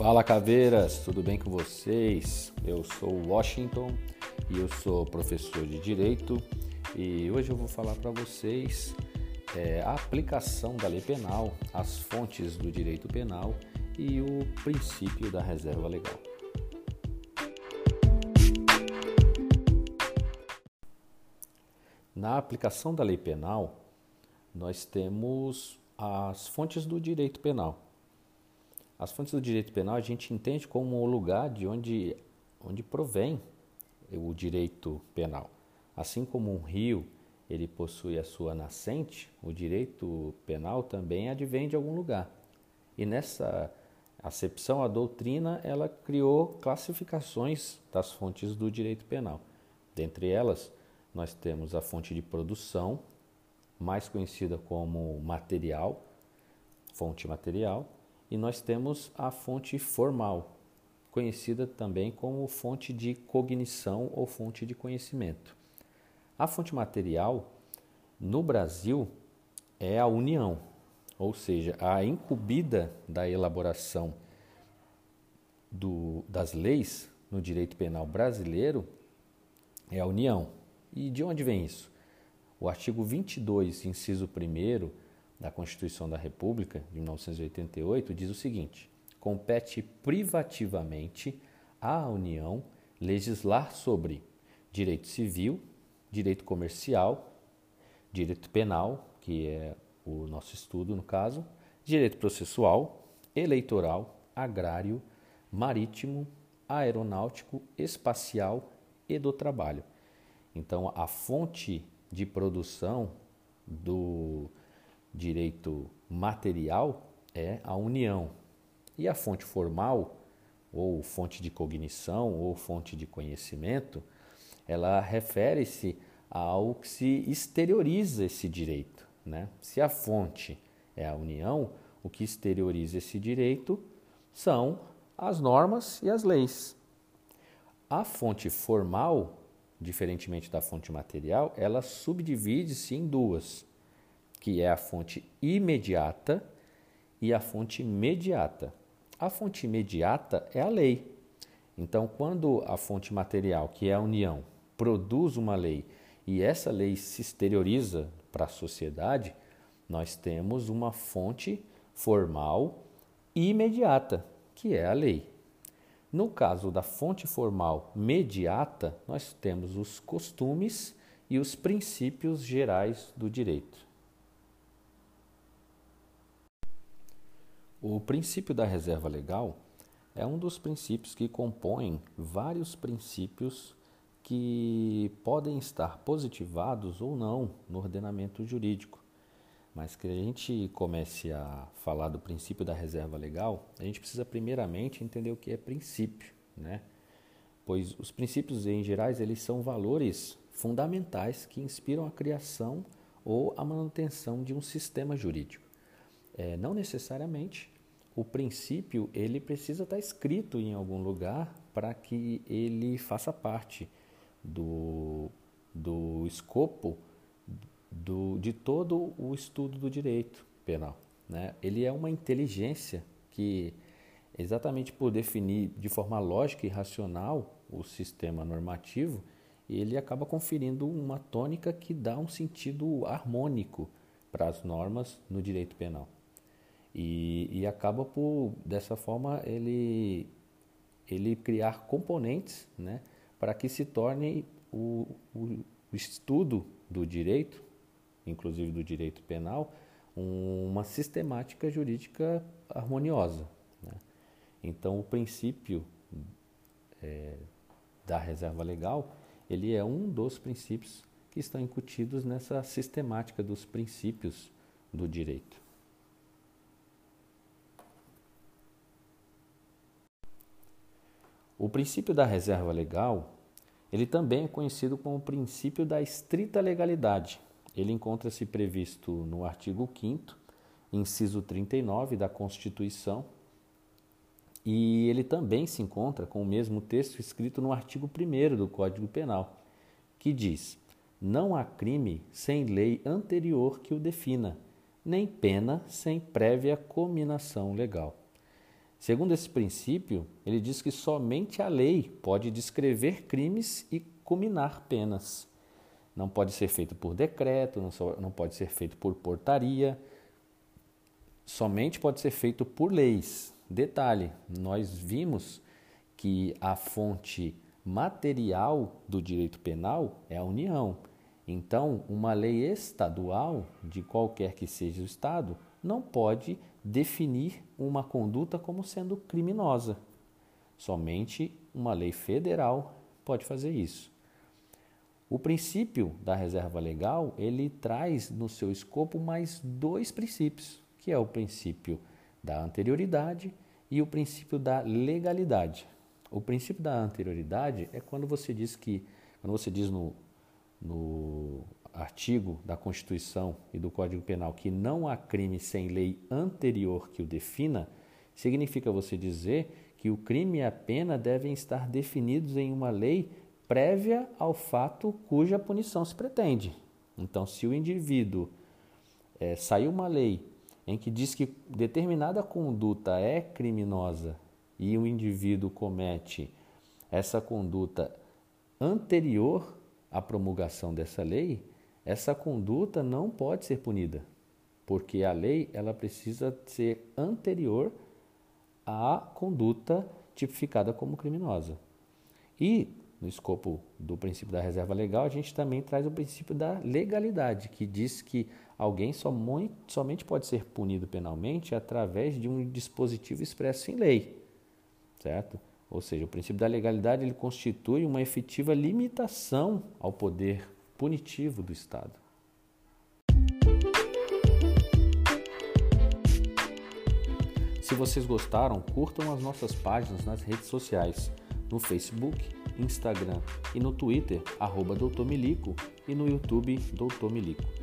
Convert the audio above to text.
Fala caveiras, tudo bem com vocês? Eu sou Washington e eu sou professor de Direito e hoje eu vou falar para vocês é, a aplicação da lei penal, as fontes do direito penal e o princípio da reserva legal. Na aplicação da lei penal, nós temos as fontes do direito penal. As fontes do direito penal a gente entende como o lugar de onde, onde provém o direito penal. Assim como um rio ele possui a sua nascente, o direito penal também advém de algum lugar. E nessa acepção, a doutrina ela criou classificações das fontes do direito penal. Dentre elas, nós temos a fonte de produção, mais conhecida como material, fonte material, e nós temos a fonte formal, conhecida também como fonte de cognição ou fonte de conhecimento. A fonte material, no Brasil, é a união, ou seja, a incumbida da elaboração do, das leis no direito penal brasileiro é a união. E de onde vem isso? O artigo 22, inciso 1 da Constituição da República de 1988 diz o seguinte: compete privativamente à União legislar sobre direito civil, direito comercial, direito penal, que é o nosso estudo no caso, direito processual, eleitoral, agrário, marítimo, aeronáutico, espacial e do trabalho. Então, a fonte de produção do direito material é a união. E a fonte formal, ou fonte de cognição, ou fonte de conhecimento, ela refere-se ao que se exterioriza esse direito. Né? Se a fonte é a união, o que exterioriza esse direito são as normas e as leis. A fonte formal, diferentemente da fonte material, ela subdivide-se em duas que é a fonte imediata e a fonte imediata. A fonte imediata é a lei. Então, quando a fonte material, que é a união, produz uma lei e essa lei se exterioriza para a sociedade, nós temos uma fonte formal imediata, que é a lei. No caso da fonte formal mediata, nós temos os costumes e os princípios gerais do direito. O princípio da reserva legal é um dos princípios que compõem vários princípios que podem estar positivados ou não no ordenamento jurídico. Mas que a gente comece a falar do princípio da reserva legal, a gente precisa primeiramente entender o que é princípio, né? Pois os princípios em gerais eles são valores fundamentais que inspiram a criação ou a manutenção de um sistema jurídico. É, não necessariamente o princípio ele precisa estar escrito em algum lugar para que ele faça parte do, do escopo do, de todo o estudo do direito penal. Né? Ele é uma inteligência que, exatamente por definir de forma lógica e racional o sistema normativo, ele acaba conferindo uma tônica que dá um sentido harmônico para as normas no direito penal. E, e acaba por, dessa forma, ele, ele criar componentes né, para que se torne o, o, estudo do direito, inclusive do direito penal, uma sistemática jurídica harmoniosa. Né? Então, o princípio é, da reserva legal, ele é um dos princípios que estão incutidos nessa sistemática dos princípios do direito. O princípio da reserva legal, ele também é conhecido como o princípio da estrita legalidade. Ele encontra-se previsto no artigo 5 inciso 39 da Constituição, e ele também se encontra com o mesmo texto escrito no artigo 1 do Código Penal, que diz: Não há crime sem lei anterior que o defina, nem pena sem prévia cominação legal. Segundo esse princípio, ele diz que somente a lei pode descrever crimes e culminar penas. Não pode ser feito por decreto, não pode ser feito por portaria, somente pode ser feito por leis. Detalhe: nós vimos que a fonte material do direito penal é a União. Então, uma lei estadual, de qualquer que seja o Estado, não pode definir uma conduta como sendo criminosa. Somente uma lei federal pode fazer isso. O princípio da reserva legal, ele traz no seu escopo mais dois princípios, que é o princípio da anterioridade e o princípio da legalidade. O princípio da anterioridade é quando você diz que, quando você diz no, no artigo da Constituição e do Código Penal que não há crime sem lei anterior que o defina, significa você dizer que o crime e a pena devem estar definidos em uma lei prévia ao fato cuja punição se pretende. Então, se o indivíduo é, saiu uma lei em que diz que determinada conduta é criminosa e o indivíduo comete essa conduta anterior à promulgação dessa lei, essa conduta não pode ser punida, porque a lei ela precisa ser anterior à conduta tipificada como criminosa. E no escopo do princípio da reserva legal, a gente também traz o princípio da legalidade, que diz que alguém somente pode ser punido penalmente através de um dispositivo expresso em lei, certo? Ou seja, o princípio da legalidade ele constitui uma efetiva limitação ao poder punitivo do Estado. Se vocês gostaram, curtam as nossas páginas nas redes sociais, no Facebook, Instagram e no Twitter, arroba Doutor Milico, e no YouTube, Doutor Milico.